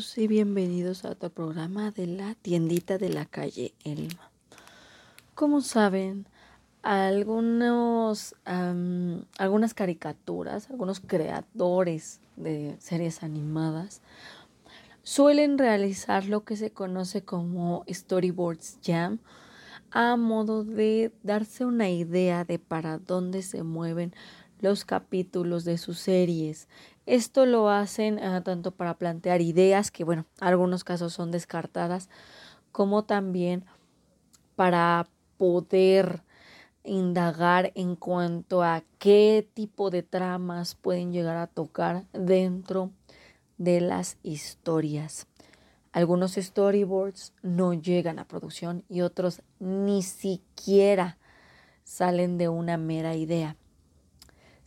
Y bienvenidos a otro programa de la tiendita de la calle Elma. Como saben, algunos, algunas caricaturas, algunos creadores de series animadas suelen realizar lo que se conoce como Storyboards Jam a modo de darse una idea de para dónde se mueven los capítulos de sus series. Esto lo hacen ah, tanto para plantear ideas, que bueno, algunos casos son descartadas, como también para poder indagar en cuanto a qué tipo de tramas pueden llegar a tocar dentro de las historias. Algunos storyboards no llegan a producción y otros ni siquiera salen de una mera idea.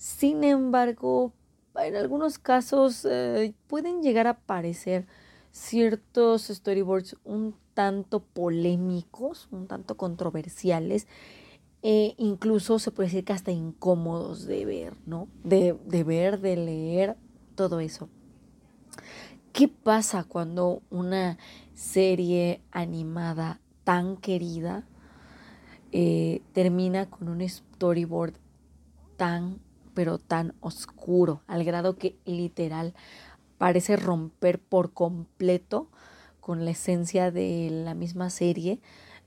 Sin embargo, en algunos casos eh, pueden llegar a aparecer ciertos storyboards un tanto polémicos, un tanto controversiales, e incluso se puede decir que hasta incómodos de ver, ¿no? De, de ver, de leer, todo eso. ¿Qué pasa cuando una serie animada tan querida eh, termina con un storyboard tan pero tan oscuro, al grado que literal parece romper por completo con la esencia de la misma serie,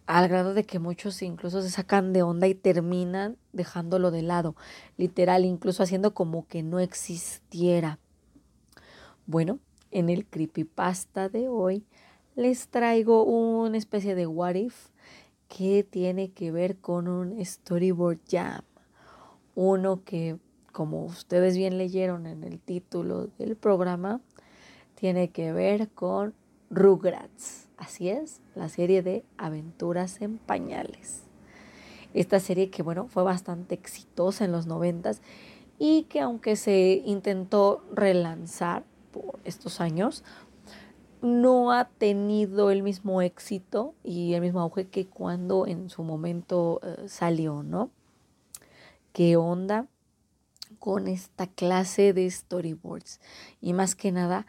al grado de que muchos incluso se sacan de onda y terminan dejándolo de lado, literal, incluso haciendo como que no existiera. Bueno, en el creepypasta de hoy les traigo una especie de what if que tiene que ver con un storyboard jam. Uno que como ustedes bien leyeron en el título del programa, tiene que ver con Rugrats. Así es, la serie de aventuras en pañales. Esta serie que, bueno, fue bastante exitosa en los noventas y que aunque se intentó relanzar por estos años, no ha tenido el mismo éxito y el mismo auge que cuando en su momento eh, salió, ¿no? ¿Qué onda? Con esta clase de storyboards. Y más que nada,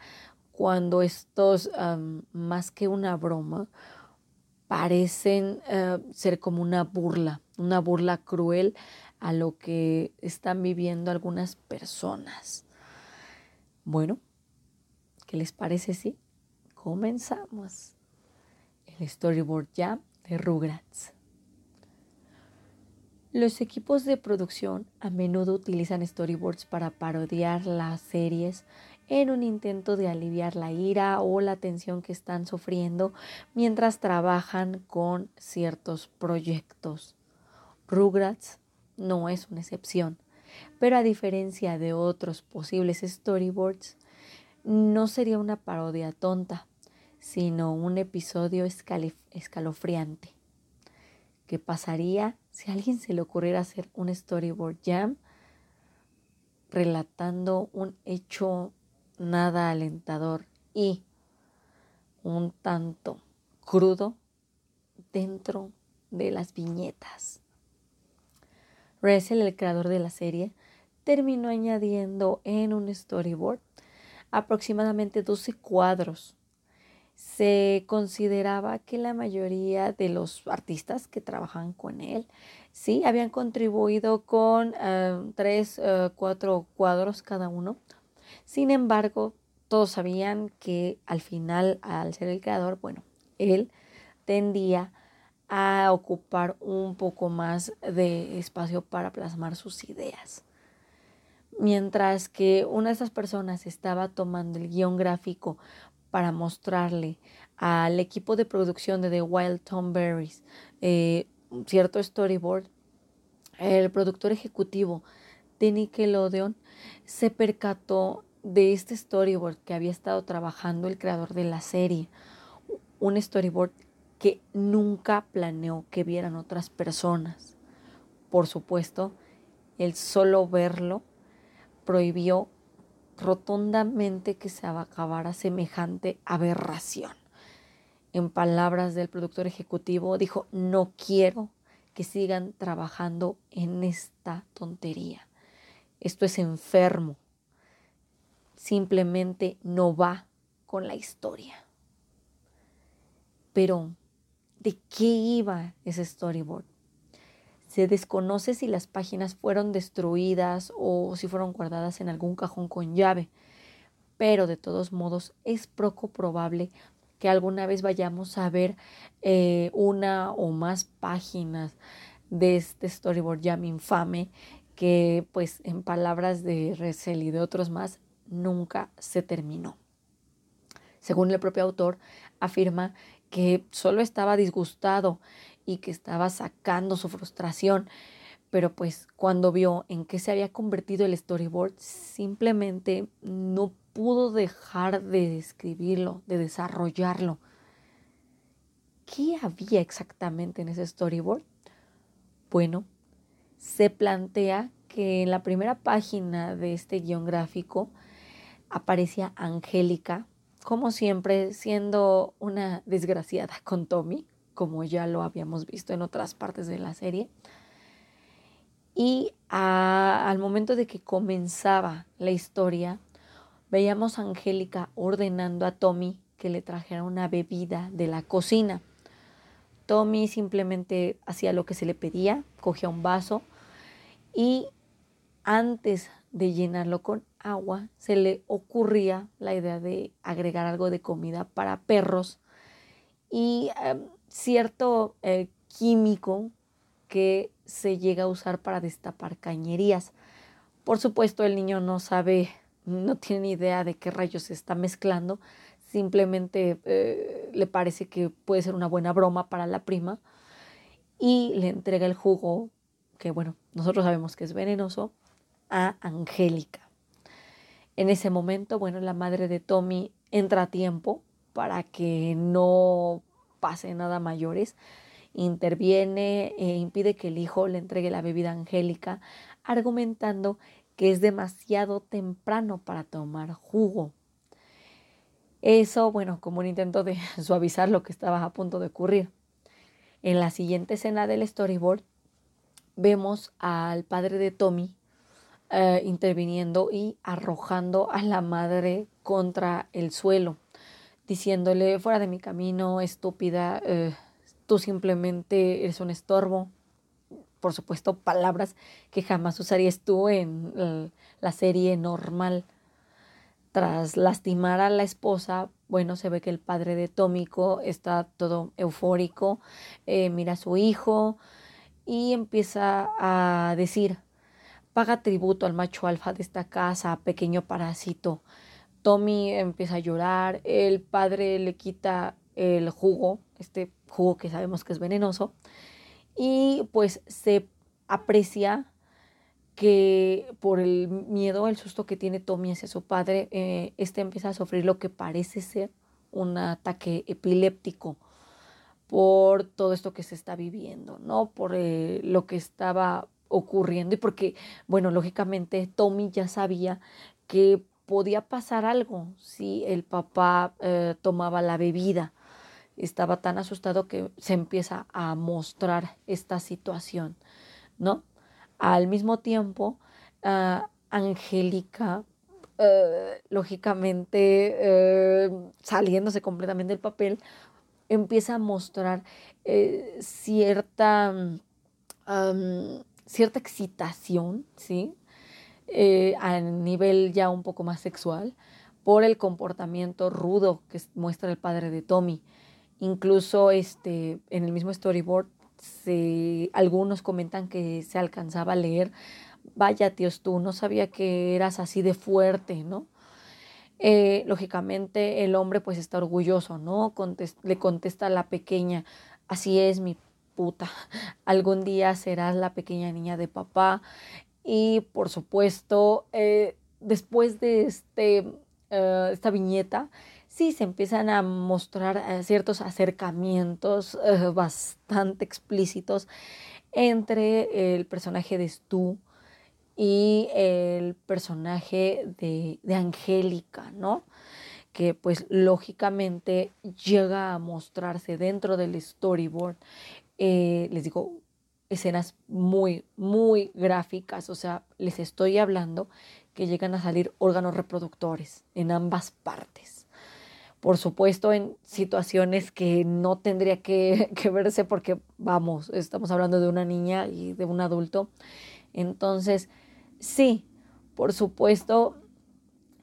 cuando estos, más que una broma, parecen eh, ser como una burla, una burla cruel a lo que están viviendo algunas personas. Bueno, ¿qué les parece si comenzamos? El storyboard ya de Rugrats. Los equipos de producción a menudo utilizan storyboards para parodiar las series en un intento de aliviar la ira o la tensión que están sufriendo mientras trabajan con ciertos proyectos. Rugrats no es una excepción, pero a diferencia de otros posibles storyboards, no sería una parodia tonta, sino un episodio escalofriante. ¿Qué pasaría si a alguien se le ocurriera hacer un storyboard jam relatando un hecho nada alentador y un tanto crudo dentro de las viñetas. Russell, el creador de la serie, terminó añadiendo en un storyboard aproximadamente 12 cuadros se consideraba que la mayoría de los artistas que trabajan con él, sí, habían contribuido con eh, tres, eh, cuatro cuadros cada uno. Sin embargo, todos sabían que al final, al ser el creador, bueno, él tendía a ocupar un poco más de espacio para plasmar sus ideas. Mientras que una de esas personas estaba tomando el guion gráfico para mostrarle al equipo de producción de The Wild Tom Berries eh, cierto storyboard, el productor ejecutivo de Nickelodeon se percató de este storyboard que había estado trabajando el creador de la serie, un storyboard que nunca planeó que vieran otras personas. Por supuesto, el solo verlo prohibió rotundamente que se acabara semejante aberración. En palabras del productor ejecutivo, dijo, no quiero que sigan trabajando en esta tontería. Esto es enfermo. Simplemente no va con la historia. Pero, ¿de qué iba ese storyboard? Se desconoce si las páginas fueron destruidas o si fueron guardadas en algún cajón con llave, pero de todos modos es poco probable que alguna vez vayamos a ver eh, una o más páginas de este storyboard ya infame que pues en palabras de Ressel y de otros más nunca se terminó. Según el propio autor, afirma que solo estaba disgustado y que estaba sacando su frustración, pero pues cuando vio en qué se había convertido el storyboard, simplemente no pudo dejar de escribirlo, de desarrollarlo. ¿Qué había exactamente en ese storyboard? Bueno, se plantea que en la primera página de este guion gráfico aparecía Angélica, como siempre, siendo una desgraciada con Tommy, como ya lo habíamos visto en otras partes de la serie. Y al momento de que comenzaba la historia, veíamos a Angélica ordenando a Tommy que le trajera una bebida de la cocina. Tommy simplemente hacía lo que se le pedía, cogía un vaso y antes de llenarlo con agua se le ocurría la idea de agregar algo de comida para perros y em, cierto eh, químico que se llega a usar para destapar cañerías. Por supuesto, el niño no sabe, no tiene ni idea de qué rayos se está mezclando, simplemente eh, le parece que puede ser una buena broma para la prima y le entrega el jugo, que bueno, nosotros sabemos que es venenoso, a Angélica. En ese momento, bueno, la madre de Tommy entra a tiempo para que no pase nada mayores, interviene e impide que el hijo le entregue la bebida Angélica, argumentando que es demasiado temprano para tomar jugo. Eso, bueno, como un intento de suavizar lo que estaba a punto de ocurrir. En la siguiente escena del storyboard vemos al padre de Tommy eh, interviniendo y arrojando a la madre contra el suelo, diciéndole fuera de mi camino, estúpida, eh, tú simplemente eres un estorbo. Por supuesto, palabras que jamás usarías tú en eh, la serie normal tras lastimar a la esposa, bueno, se ve que el padre de Tómico está todo eufórico, eh, mira a su hijo y empieza a decir, paga tributo al macho alfa de esta casa, pequeño parásito. Tommy empieza a llorar, el padre le quita el jugo, este jugo que sabemos que es venenoso, y pues se aprecia que por el miedo, el susto que tiene Tommy hacia su padre, eh, este empieza a sufrir lo que parece ser un ataque epiléptico por todo esto que se está viviendo, ¿no? Por eh, lo que estaba ocurriendo y porque, bueno, lógicamente Tommy ya sabía que podía pasar algo si el papá eh, tomaba la bebida. Estaba tan asustado que se empieza a mostrar esta situación, ¿no? Al mismo tiempo, ah, Angélica, eh, lógicamente, eh, saliéndose completamente del papel, empieza a mostrar cierta, cierta excitación, ¿sí? A nivel ya un poco más sexual, por el comportamiento rudo que muestra el padre de Tommy. Incluso este, en el mismo storyboard algunos comentan que se alcanzaba a leer, vaya tíos tú, no sabía que eras así de fuerte, ¿no? Eh, lógicamente el hombre pues está orgulloso, ¿no? le contesta a la pequeña, así es mi puta, algún día serás la pequeña niña de papá y por supuesto eh, después de este, eh, esta viñeta sí se empiezan a mostrar eh, ciertos acercamientos bastante explícitos entre el personaje de Stu y el personaje de, Angélica, ¿no? Que pues lógicamente llega a mostrarse dentro del storyboard. Les digo, escenas muy, muy gráficas, o sea, les estoy hablando que llegan a salir órganos reproductores en ambas partes. por supuesto en situaciones que no tendría que, que, verse porque vamos, estamos hablando de una niña y de un adulto. Entonces, sí, por supuesto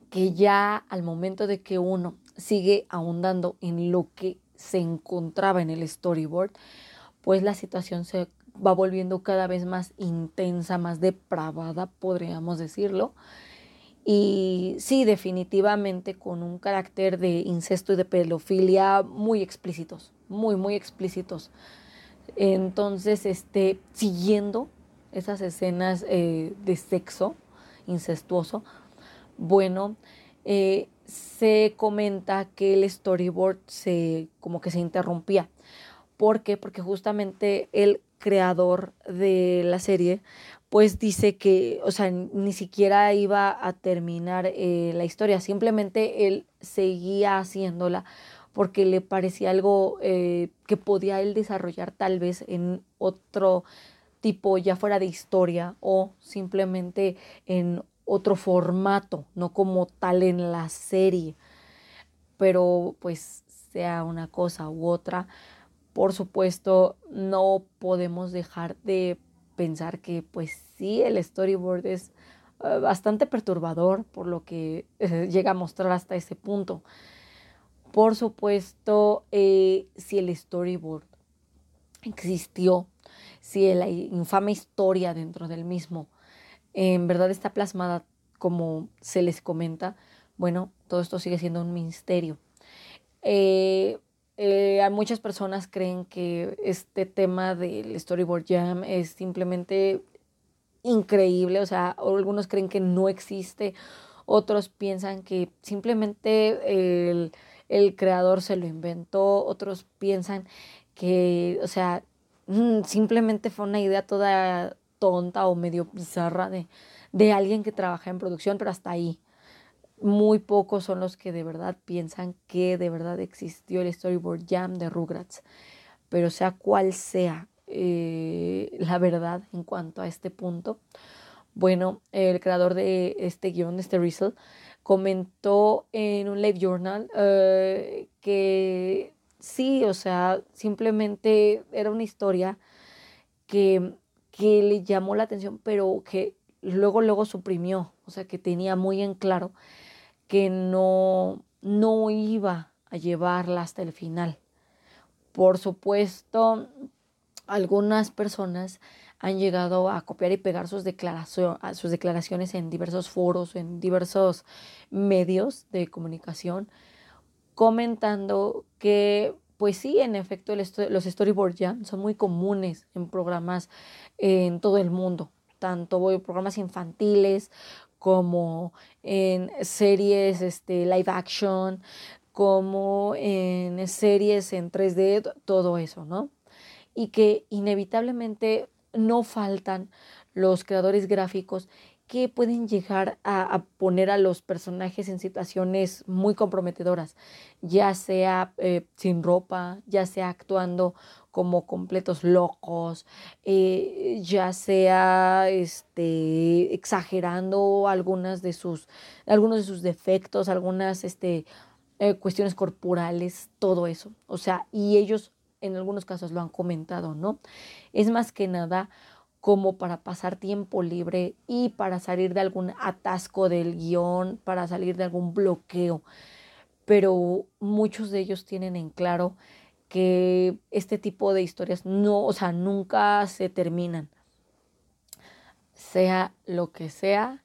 que ya al momento de que uno sigue ahondando en lo que se encontraba en el storyboard, pues la situación se va volviendo cada vez más intensa, más depravada, podríamos decirlo. Y sí, definitivamente con un carácter de incesto y de pedofilia muy explícitos, muy, muy explícitos. Entonces, este, siguiendo esas escenas eh, de sexo incestuoso, bueno, eh, se comenta que el storyboard se como que se interrumpía. ¿Por qué? Porque justamente el creador de la serie pues dice que, o sea, ni siquiera iba a terminar eh, la historia, simplemente él seguía haciéndola porque le parecía algo eh, que podía él desarrollar tal vez en otro tipo, ya fuera de historia o simplemente en otro formato, no como tal en la serie. Pero pues sea una cosa u otra, por supuesto no podemos dejar de pensar que pues sí, el storyboard es eh, bastante perturbador por lo que eh, llega a mostrar hasta ese punto. Por supuesto, eh, si el storyboard existió, si la infame historia dentro del mismo en verdad está plasmada como se les comenta, bueno, todo esto sigue siendo un misterio. Eh, muchas personas creen que este tema del Storyboard Jam es simplemente increíble, o sea, algunos creen que no existe, otros piensan que simplemente el, el creador se lo inventó, otros piensan que, o sea, mm, simplemente fue una idea toda tonta o medio bizarra de, de alguien que trabaja en producción, pero hasta ahí. Muy pocos son los que de verdad piensan que de verdad existió el Storyboard Jam de Rugrats. Pero sea cual sea eh, la verdad en cuanto a este punto, bueno, el creador de este guion, este Rizzle, comentó en un live journal eh, que sí, o sea, simplemente era una historia que que le llamó la atención, pero que luego, luego suprimió, o sea, que tenía muy en claro que no, no iba a llevarla hasta el final. Por supuesto, algunas personas han llegado a copiar y pegar sus, sus declaraciones en diversos foros, en diversos medios de comunicación, comentando que pues sí, en efecto, los storyboard jam son muy comunes en programas en todo el mundo, tanto programas infantiles como en series este, live action, como en series en 3D, todo eso, ¿no? Y que inevitablemente no faltan los creadores gráficos que pueden llegar a, poner a los personajes en situaciones muy comprometedoras, ya sea eh, sin ropa, ya sea actuando como completos locos, eh, ya sea este, exagerando algunas de sus, algunos de sus defectos, algunas este, eh, cuestiones corporales, todo eso. O sea, y ellos en algunos casos lo han comentado, ¿no? Es más que nada como para pasar tiempo libre y para salir de algún atasco del guion, para salir de algún bloqueo. Pero muchos de ellos tienen en claro que este tipo de historias no, o sea, nunca se terminan. Sea lo que sea,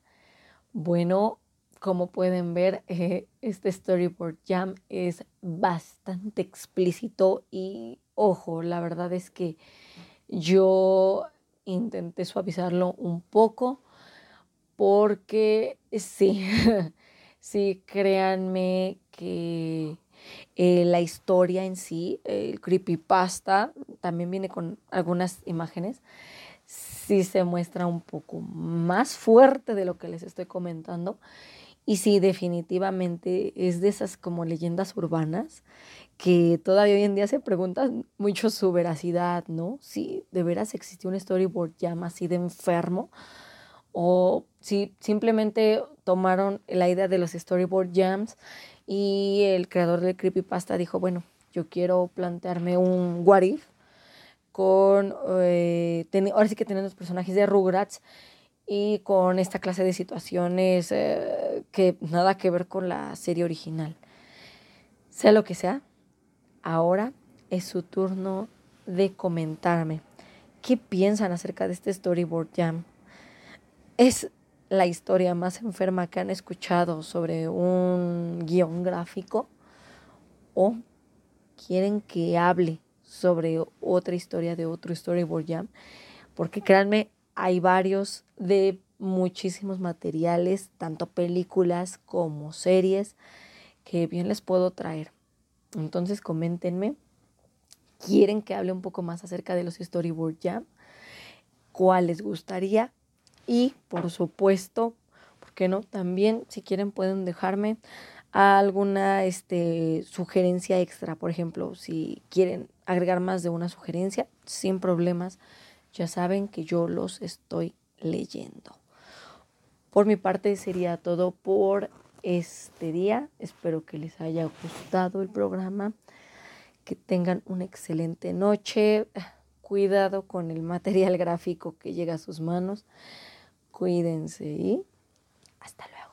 bueno, como pueden ver, eh, este Storyboard Jam es bastante explícito y ojo, la verdad es que yo intenté suavizarlo un poco porque sí, sí, créanme que eh, la historia en sí, el creepypasta, también viene con algunas imágenes, sí se muestra un poco más fuerte de lo que les estoy comentando. Y sí, definitivamente es de esas como leyendas urbanas que todavía hoy en día se preguntan mucho su veracidad, ¿no? Si de veras existió un storyboard jam así de enfermo o si simplemente tomaron la idea de los storyboard jams Y el creador del creepypasta dijo, bueno, yo quiero plantearme un what if con, eh, ahora sí que teniendo los personajes de Rugrats y con esta clase de situaciones eh, que nada que ver con la serie original. Sea lo que sea, ahora es su turno de comentarme qué piensan acerca de este Storyboard Jam. Es la historia más enferma que han escuchado sobre un guion gráfico o quieren que hable sobre otra historia de otro Storyboard Jam, porque créanme, hay varios de muchísimos materiales, tanto películas como series, que bien les puedo traer. Entonces coméntenme, ¿quieren que hable un poco más acerca de los Storyboard Jam? ¿Cuál les gustaría? Y por supuesto, ¿por qué no? También si quieren pueden dejarme alguna este, sugerencia extra. Por ejemplo, si quieren agregar más de una sugerencia, sin problemas, ya saben que yo los estoy leyendo. Por mi parte sería todo por este día. Espero que les haya gustado el programa. Que tengan una excelente noche. Cuidado con el material gráfico que llega a sus manos. Cuídense y hasta luego.